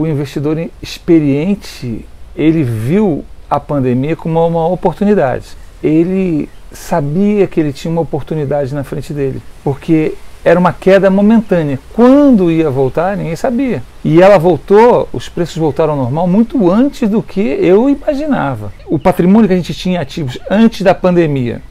o investidor experiente ele viu a pandemia como uma oportunidade. Ele sabia que ele tinha uma oportunidade na frente dele, porque era uma queda momentânea. Quando ia voltar, ninguém sabia. E ela voltou, os preços voltaram ao normal muito antes do que eu imaginava. O patrimônio que a gente tinha ativos antes da pandemia,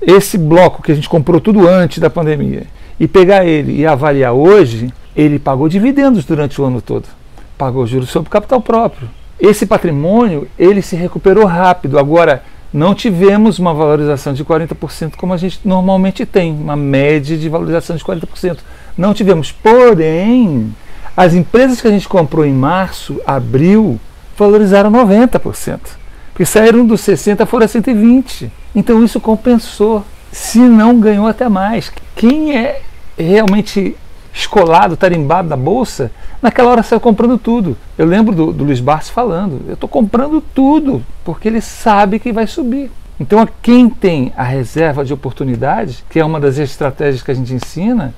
esse bloco que a gente comprou tudo antes da pandemia, e pegar ele e avaliar hoje, ele pagou dividendos durante o ano todo. Pagou juros sobre capital próprio. Esse patrimônio, ele se recuperou rápido. Agora, não tivemos uma valorização de 40% como a gente normalmente tem, uma média de valorização de 40%. Não tivemos. Porém, as empresas que a gente comprou em março, abril, valorizaram 90%. Porque saíram dos 60 foram a 120. Então isso compensou. Se não ganhou até mais. Quem é realmente escolado, tarimbado da bolsa, naquela hora saiu comprando tudo. Eu lembro do, do Luiz Barsi falando, eu estou comprando tudo, porque ele sabe que vai subir. Então, quem tem a reserva de oportunidades, que é uma das estratégias que a gente ensina,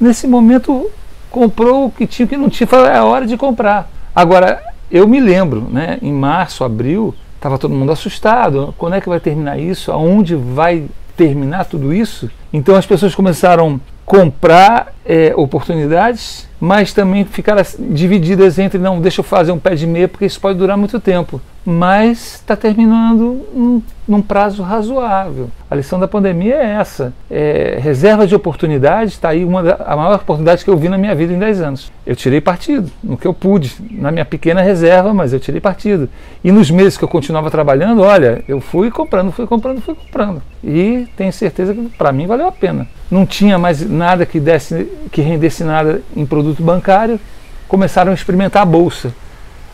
nesse momento comprou o que tinha, o que não tinha, foi a hora de comprar. Agora, eu me lembro, né, em março, abril, estava todo mundo assustado. Quando é que vai terminar isso? Aonde vai terminar tudo isso? Então as pessoas começaram comprar é, oportunidades, mas também ficar divididas entre não, deixa eu fazer um pé de meia porque isso pode durar muito tempo mas está terminando num, num, prazo razoável. A lição da pandemia é essa: é, reserva de oportunidades está aí uma da, a maior oportunidade que eu vi na minha vida em 10 anos. Eu tirei partido no que eu pude, na minha pequena reserva, mas eu tirei partido. E nos meses que eu continuava trabalhando, olha, eu fui comprando, fui comprando, fui comprando. E tenho certeza que para mim valeu a pena. Não tinha mais nada que desse, que rendesse nada em produto bancário. Começaram a experimentar a bolsa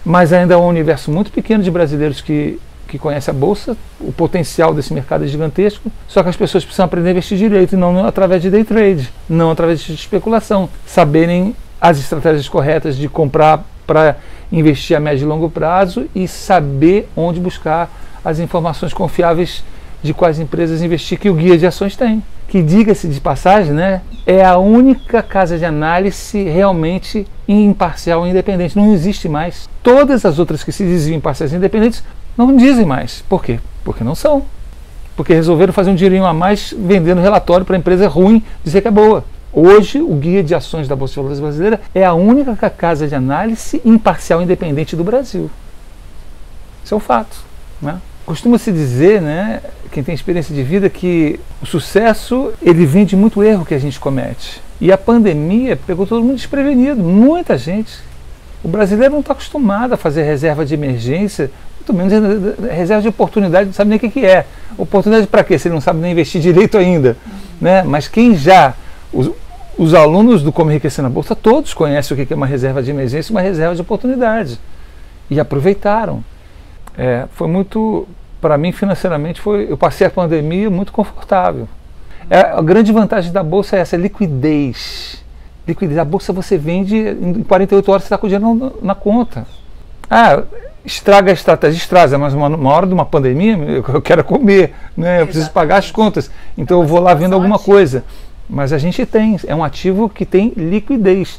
mas ainda é um universo muito pequeno de brasileiros que, que conhece a Bolsa, o potencial desse mercado é gigantesco, só que as pessoas precisam aprender a investir direito, não através de day trade, não através de especulação, saberem as estratégias corretas de comprar para investir a médio e longo prazo e saber onde buscar as informações confiáveis de quais empresas investir que o guia de ações tem. Que diga-se de passagem, né, é a única casa de análise realmente imparcial e independente. Não existe mais. Todas as outras que se diziam imparciais e independentes não dizem mais. Por quê? Porque não são. Porque resolveram fazer um dinheirinho a mais vendendo relatório para a empresa ruim dizer que é boa. Hoje, o guia de ações da Bolsa de Valores brasileira é a única casa de análise imparcial e independente do Brasil. Isso é um fato. Né? Costuma-se dizer, né, quem tem experiência de vida, que o sucesso ele vem de muito erro que a gente comete. E a pandemia pegou todo mundo desprevenido, muita gente. O brasileiro não está acostumado a fazer reserva de emergência, muito menos reserva de oportunidade, não sabe nem o que, é. Oportunidade para quê? Se ele não sabe nem investir direito ainda. Né? Mas quem já. Os, os alunos do Como Enriquecer na Bolsa, todos conhecem o que é uma reserva de emergência e uma reserva de oportunidade. E aproveitaram. É, foi muito, para mim financeiramente, foi, eu passei a pandemia muito confortável. É, a grande vantagem da bolsa é essa, é liquidez. Liquidez. A bolsa você vende em 48 horas, você está com o dinheiro na, na conta. Ah, estraga a estratégia, estraga, mas uma, uma hora de uma pandemia eu quero comer, né? eu preciso pagar as contas, então eu vou lá vendo alguma coisa. Mas a gente tem, é um ativo que tem liquidez.